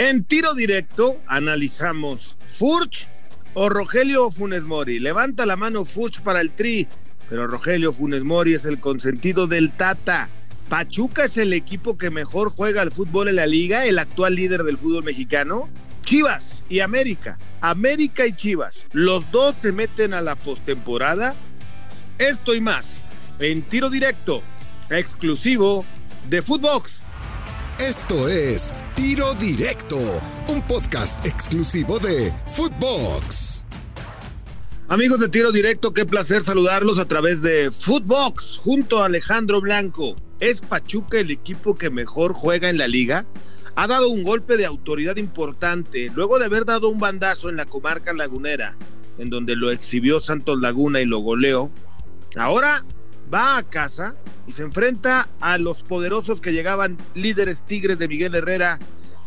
En tiro directo analizamos Furch o Rogelio Funes Mori. Levanta la mano Furch para el tri, pero Rogelio Funes Mori es el consentido del Tata. Pachuca es el equipo que mejor juega al fútbol en la liga, el actual líder del fútbol mexicano. Chivas y América, América y Chivas, los dos se meten a la postemporada. Esto y más en tiro directo, exclusivo de Footbox. Esto es Tiro Directo, un podcast exclusivo de Footbox. Amigos de Tiro Directo, qué placer saludarlos a través de Footbox junto a Alejandro Blanco. ¿Es Pachuca el equipo que mejor juega en la liga? Ha dado un golpe de autoridad importante luego de haber dado un bandazo en la comarca lagunera, en donde lo exhibió Santos Laguna y lo goleó. Ahora va a casa y se enfrenta a los poderosos que llegaban líderes tigres de Miguel Herrera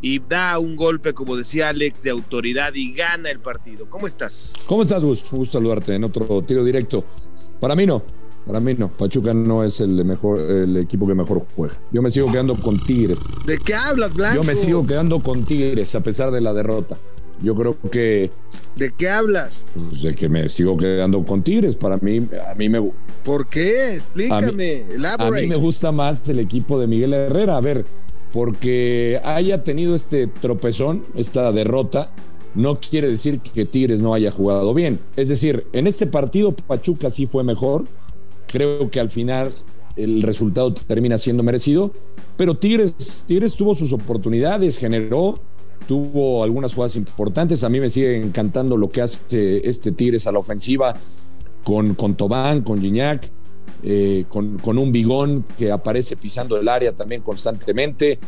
y da un golpe, como decía Alex, de autoridad y gana el partido. ¿Cómo estás? ¿Cómo estás, Gus? Un gusto saludarte en otro tiro directo. Para mí no, para mí no. Pachuca no es el, mejor, el equipo que mejor juega. Yo me sigo quedando con Tigres. ¿De qué hablas, Blanco? Yo me sigo quedando con Tigres a pesar de la derrota. Yo creo que. ¿De qué hablas? Pues de que me sigo quedando con Tigres. Para mí, a mí me. ¿Por qué? Explícame. A mí, me gusta más el equipo de Miguel Herrera. A ver, porque haya tenido este tropezón, esta derrota, no quiere decir que Tigres no haya jugado bien. Es decir, en este partido Pachuca sí fue mejor. Creo que al final el resultado termina siendo merecido. Pero Tigres, Tigres tuvo sus oportunidades, generó tuvo algunas jugadas importantes. A mí me sigue encantando lo que hace este Tigres a la ofensiva con, con Tobán, con Gignac, eh, con, con, un bigón que aparece pisando el área también constantemente.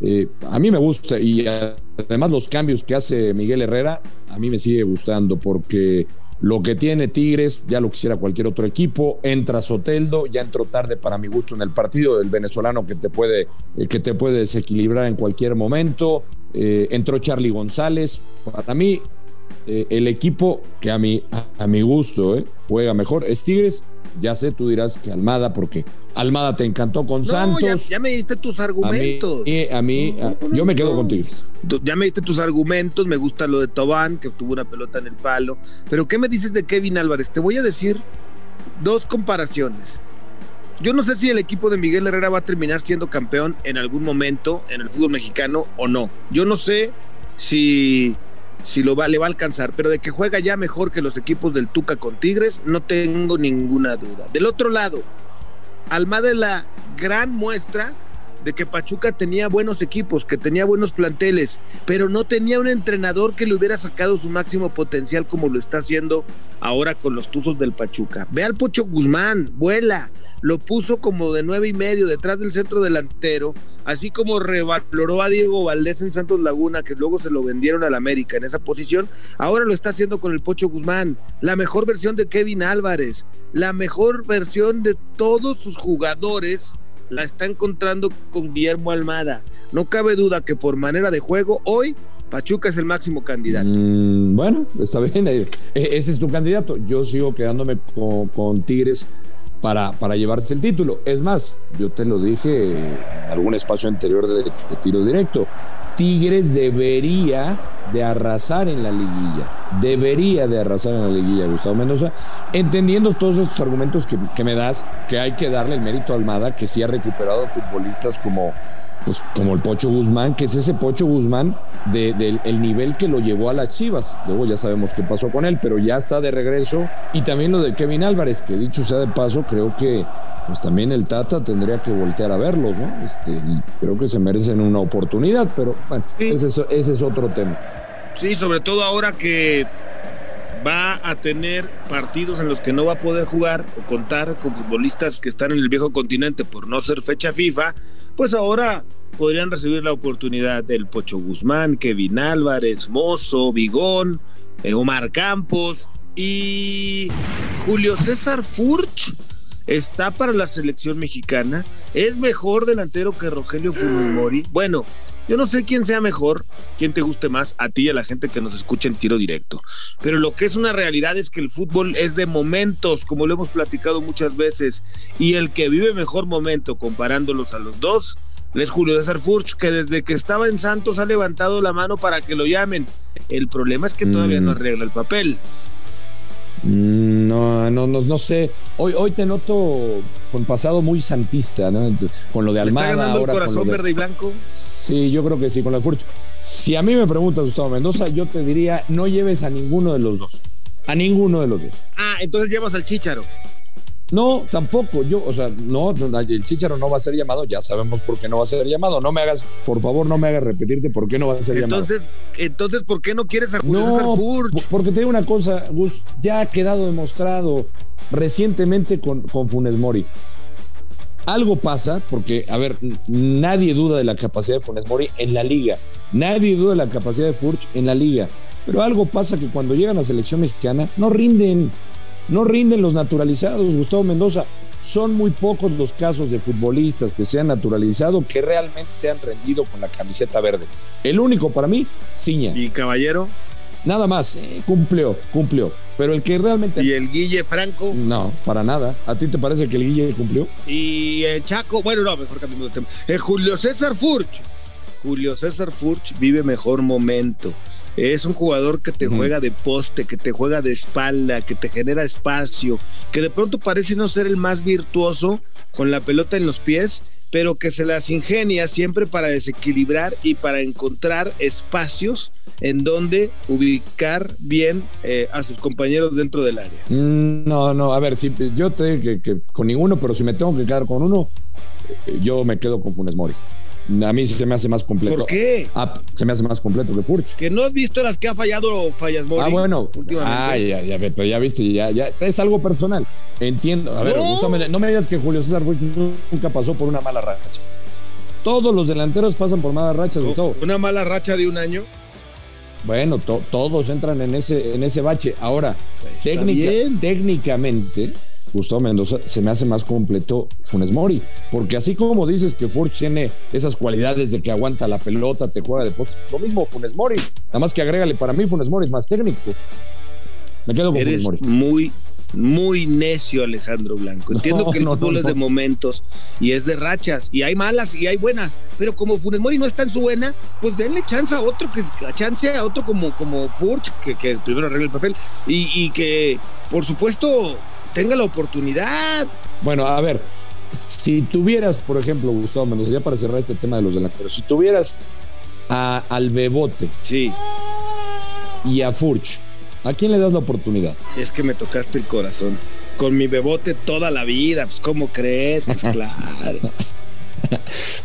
Eh, a mí me gusta y además los cambios que hace Miguel Herrera, a mí me sigue gustando porque lo que tiene Tigres, ya lo quisiera cualquier otro equipo. Entra Soteldo, ya entró tarde para mi gusto en el partido, el venezolano que te puede, eh, que te puede desequilibrar en cualquier momento. Eh, entró Charlie González. Para mí, eh, el equipo que a mi, a, mi gusto juega mejor es Tigres. Ya sé, tú dirás que Almada, porque Almada te encantó con Santos. Ya, me diste tus argumentos. A mí, yo me quedo con Tigres. Ya me diste tus argumentos, me gusta lo de Tobán, que tuvo una pelota en el palo. Pero, ¿qué me dices de Kevin Álvarez? Te voy a decir dos comparaciones. Yo no sé si el equipo de Miguel Herrera va a terminar siendo campeón en algún momento en el fútbol mexicano o no. Yo no sé si, si lo va, le va a alcanzar, pero de que juega ya mejor que los equipos del Tuca con Tigres, no tengo ninguna duda. Del otro lado, Almada es la gran muestra de que Pachuca tenía buenos equipos, que tenía buenos planteles, pero no tenía un entrenador que le hubiera sacado su máximo potencial como lo está haciendo ahora con los Tuzos del Pachuca. Ve al Pocho Guzmán, vuela, lo puso como de nueve y medio detrás del centro delantero, así como revaloró a Diego Valdés en Santos Laguna, que luego se lo vendieron al América en esa posición, ahora lo está haciendo con el Pocho Guzmán, la mejor versión de Kevin Álvarez, la mejor versión de todos sus jugadores la está encontrando con Guillermo Almada. No cabe duda que por manera de juego, hoy Pachuca es el máximo candidato. Mm, bueno, está bien. Eh, ese es tu candidato. Yo sigo quedándome con, Tigres para, para, llevarse el título. Es más, yo te lo dije en algún espacio anterior de, de tiro directo. Tigres debería de arrasar en la liguilla. Debería de arrasar en la liguilla, Gustavo Mendoza. Entendiendo todos estos argumentos que, me das, que hay que darle el mérito a Almada, que sí ha recuperado futbolistas como, pues, como el Pocho Guzmán, que es ese Pocho Guzmán del nivel que lo llevó a las Chivas. Luego ya sabemos qué pasó con él, pero ya está de regreso. Y también lo de Kevin Álvarez, que dicho sea de paso, creo que pues también el Tata tendría que voltear a verlos, ¿no? Este, creo que se merecen una oportunidad, pero bueno, ese, ese es otro tema. Sí, sobre todo ahora que va a tener partidos en los que no va a poder jugar o contar con futbolistas que están en el viejo continente por no ser fecha FIFA, pues ahora podrían recibir la oportunidad del Pocho Guzmán, Kevin Álvarez, Mozo, Vigón, eh, Omar Campos y Julio César Furch está para la selección mexicana, es mejor delantero que Rogelio Fujimori. Bueno, yo no sé quién sea mejor, quién te guste más, a ti y a la gente que nos escucha en tiro directo. Pero lo que es una realidad es que el fútbol es de momentos, como lo hemos platicado muchas veces, y el que vive mejor momento comparándolos a los dos, es Julio César Furch, que desde que estaba en Santos ha levantado la mano para que lo llamen. El problema es que todavía no Mm. arregla el papel. Mm, No, no, no, no sé. Hoy, hoy te noto con pasado muy santista, ¿no? Con lo de ¿Le está Almada. ganando el ahora corazón de- verde y blanco? Sí, yo creo que sí, con la Furch. Si a mí me preguntas, Gustavo Mendoza, yo te diría, no lleves a ninguno de los dos. A ninguno de los dos. Ah, entonces llevas al Chícharo. No, tampoco. Yo, o sea, no, el Chicharo no va a ser llamado. Ya sabemos por qué no va a ser llamado. No me hagas, por favor, no me hagas repetirte por qué no va a ser llamado. Entonces, entonces, ¿por qué no quieres a Julio No, Furch? po- porque te digo una cosa, Gus, ya ha quedado demostrado recientemente con, con Funes Mori. Algo pasa, porque, a ver, nadie duda de la capacidad de Funes Mori en la liga. Nadie duda de la capacidad de Furch en la liga. Pero algo pasa que cuando llegan a la selección mexicana no rinden. No rinden los naturalizados, Gustavo Mendoza. Son muy pocos los casos de futbolistas que se han naturalizado que realmente han rendido con la camiseta verde. El único para mí, Ciña. Y Caballero, Nada más, eh, cumplió, cumplió. Pero el que realmente. y el Guille Franco, No, para nada. ¿A ti te parece que el Guille cumplió? y el Chaco. Bueno, no, mejor cambiamos de tema. El Julio César Furch. Julio César Furch vive mejor momento. Es un jugador que te juega de poste, que te juega de espalda, que te genera espacio, que de pronto parece no ser el más virtuoso con la pelota en los pies, pero que se las ingenia siempre para desequilibrar y para encontrar espacios en donde ubicar bien eh, a sus compañeros dentro del área. Mm, No, no, a ver, si yo te que con ninguno, pero si me tengo que quedar con uno, eh, yo me quedo con Funes Mori. A mí sí se me hace más completo. ¿Por qué? Ah, se me hace más completo que Furch. Que no has visto las que ha fallado Fallas Mori Ah, bueno. últimamente. Ah, ya, ya, pero ya viste, ya, ya. Es algo personal. Entiendo. A ver, No. Gustavo, no me digas que Julio César Furch nunca pasó por una mala racha. Todos los delanteros pasan por malas rachas, Gustavo. Una mala racha de un año. Bueno, to- todos entran en ese, en ese bache. Ahora, técnica- bien. técnicamente, Gustavo Mendoza se me hace más completo Funes Mori. Porque así como dices que Furch tiene esas cualidades de que aguanta la pelota, te juega de poste, lo mismo Funes Mori. Nada más que agrégale, para mí Funes Mori es más técnico. Me quedo con Funes Mori. muy, muy necio, Alejandro Blanco. Entiendo No, que el no, fútbol no, es de momentos y es de rachas, y hay malas y hay buenas, pero como Funes Mori no está en su buena, pues denle chance a otro, que chance a otro como, como Furch, que, que primero arregle el papel, y, y que, por supuesto, tenga la oportunidad. Bueno, a ver, si tuvieras, por ejemplo, Gustavo Mendoza, ya para cerrar este tema de los delanteros, si tuvieras a, al Bebote Sí, y a Furch, ¿a quién le das la oportunidad? es que me tocaste el corazón. Con mi bebote toda la vida, pues ¿cómo crees? Pues claro.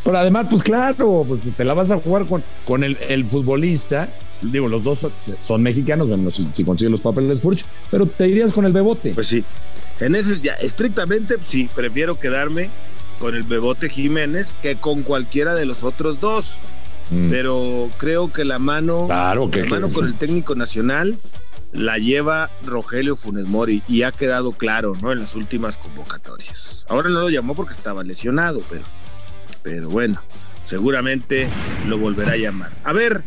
Pero además, pues claro, pues te la vas a jugar con, con el, el futbolista. Digo, los dos son, mexicanos, bueno, si, si consiguen los papeles Furch, pero te irías con el Bebote. Pues sí. En ese, ya, estrictamente, sí, prefiero quedarme con el Bebote Jiménez que con cualquiera de los otros dos. Mm. Pero creo que la mano, Claro que- la mano que- con el técnico nacional la lleva Rogelio Funes Mori y ha quedado claro, ¿no? En las últimas convocatorias. Ahora no lo llamó porque estaba lesionado, pero, pero bueno, seguramente lo volverá a llamar. A ver,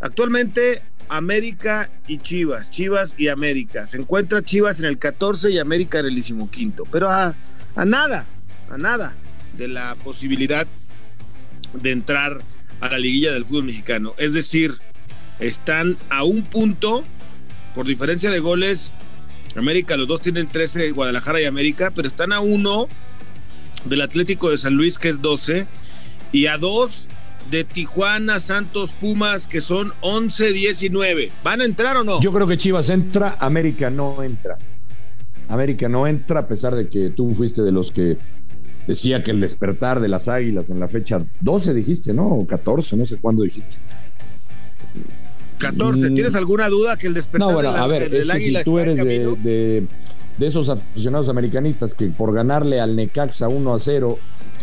actualmente América y Chivas, Chivas y América. Se encuentra Chivas en el 14 y América en el 15, pero a, a nada, a nada de la posibilidad de entrar a la liguilla del fútbol mexicano. Es decir, están a un punto, por diferencia de goles, América, los dos tienen 13, Guadalajara y América, pero están a uno del Atlético de San Luis, que es 12, y a dos de Tijuana, Santos, Pumas, que son 11, 19. ¿Van a entrar o no? Yo creo que Chivas entra, América no entra. América no entra, a pesar de que tú fuiste de los que decía que el despertar de las águilas en la fecha 12 dijiste, ¿no? O 14, no sé cuándo dijiste. 14. Mm. ¿Tienes alguna duda que el despertar No, bueno, del- a ver, del es que águila si tú eres de, de- de esos aficionados americanistas que por ganarle al Necaxa 1 a 0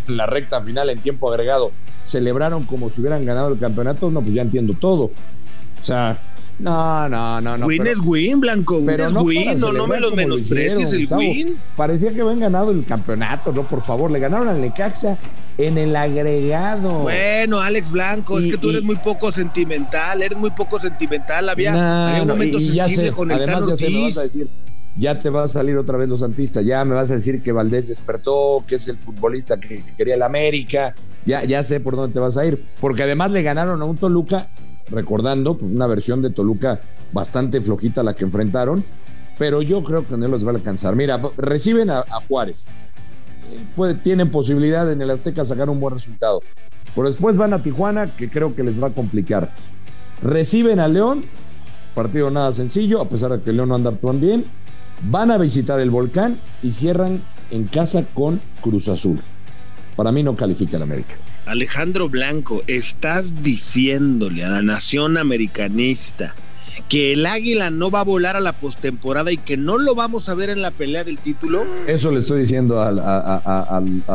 en la recta final en tiempo agregado celebraron como si hubieran ganado el campeonato, no, pues ya entiendo todo. O sea, no, no, no, no. win pero- es win, Blanco. Win pero es no win. No, no me celebrar lo como lo menosprecies hicieron, el win. Parecía que habían ganado el campeonato, ¿no? Por favor, le ganaron al Necaxa en el agregado. Bueno, Alex Blanco, Y- es que tú y- eres muy poco sentimental, eres muy poco sentimental. Había, No, había un momento ya sensible sé, con el además Tano ya sé, me vas a decir, ya te va a salir otra vez los santistas, ya me vas a decir que Valdés despertó, que es el futbolista que, quería el América, ya, ya sé por dónde te vas a ir, porque además le ganaron a un Toluca, recordando pues, una versión de Toluca bastante flojita la que enfrentaron, pero yo creo que no los va a alcanzar. Mira, reciben a, Juárez, tienen posibilidad en el Azteca sacar un buen resultado, pero después van a Tijuana, que creo que les va a complicar. Reciben a León, partido nada sencillo, a pesar de que León no anda actuando bien Van a visitar el volcán y cierran en casa con Cruz Azul. Para mí no califica el América. Alejandro Blanco, estás diciéndole a la nación americanista que el águila no va a volar a la postemporada y que no lo vamos a ver en la pelea del título. Eso le estoy diciendo a,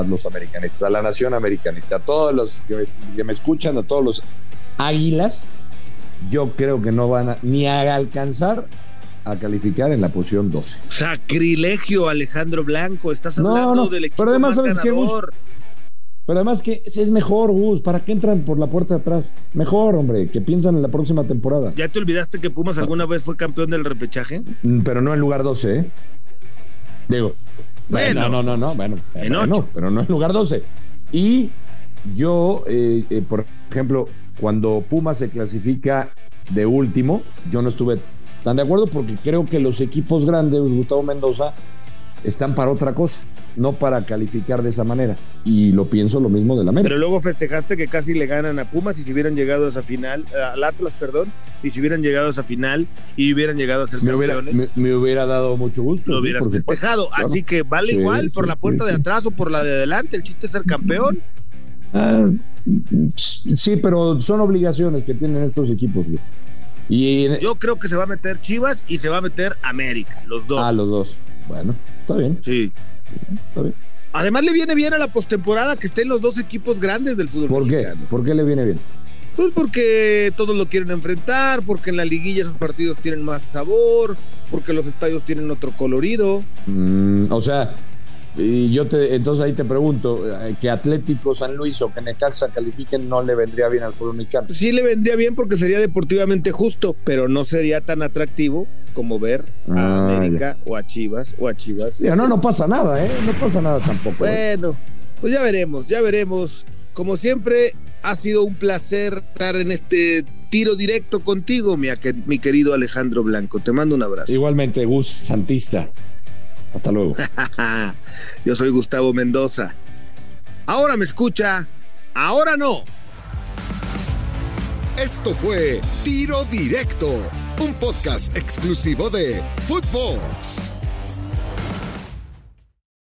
los americanistas, a la nación americanista, a todos los que me, que me, escuchan, a todos los águilas. Yo creo que no van a, ni a alcanzar a calificar en la posición 12. Sacrilegio, Alejandro Blanco. Estás hablando no, no. del equipo Pero además, ¿sabes qué, Gus? Pero además que es mejor, Gus. ¿Para qué entran por la puerta de atrás? Mejor, hombre, que piensan en la próxima temporada. ¿Ya te olvidaste que Pumas alguna vez fue campeón del repechaje? Mm, pero no en lugar 12, ¿eh? Digo. Bueno, no, no, no, bueno. En pero no en lugar 12. Y yo, eh, eh, por ejemplo, cuando Pumas se clasifica de último, yo no estuve ¿Están de acuerdo? Porque creo que los equipos grandes, Gustavo Mendoza, están para otra cosa, no para calificar de esa manera. Y lo pienso lo mismo del América. Pero luego festejaste que casi le ganan a Pumas y si hubieran llegado a esa final, al Atlas, perdón, y si hubieran llegado a esa final y hubieran llegado a ser me campeones. Hubiera, me, hubiera dado mucho gusto. Lo hubieras festejado. Así que vale igual por la puerta de atrás o por la de adelante. El chiste es ser campeón. Ah, sí, pero son obligaciones que tienen estos equipos. Yo creo que se va a meter Chivas y se va a meter América, los dos. Ah, los dos. Bueno, está bien. Sí. Está bien. Además le viene bien a la postemporada que estén los dos equipos grandes del fútbol ¿Por qué? ¿Por qué le viene bien? Pues porque todos lo quieren enfrentar, porque en la liguilla esos partidos tienen más sabor, porque los estadios tienen otro colorido. Mm, o sea, y yo te, entonces ahí te pregunto, eh, que Atlético San Luis o que Necaxa califiquen no le vendría bien al fútbol mexicano. Sí le vendría bien porque sería deportivamente justo, pero no sería tan atractivo como ver a ah, América o a Chivas o a Chivas. Ya, no, no pasa nada, ¿eh? No pasa nada tampoco. ¿eh? Bueno, pues ya veremos, ya veremos. Como siempre, ha sido un placer estar en este tiro directo contigo, mi, mi querido Alejandro Blanco. Te mando un abrazo. Igualmente, Gus Santista. Hasta luego. Yo soy Gustavo Mendoza. Ahora me escucha, ahora no. Esto fue Tiro Directo, un podcast exclusivo de Footbox.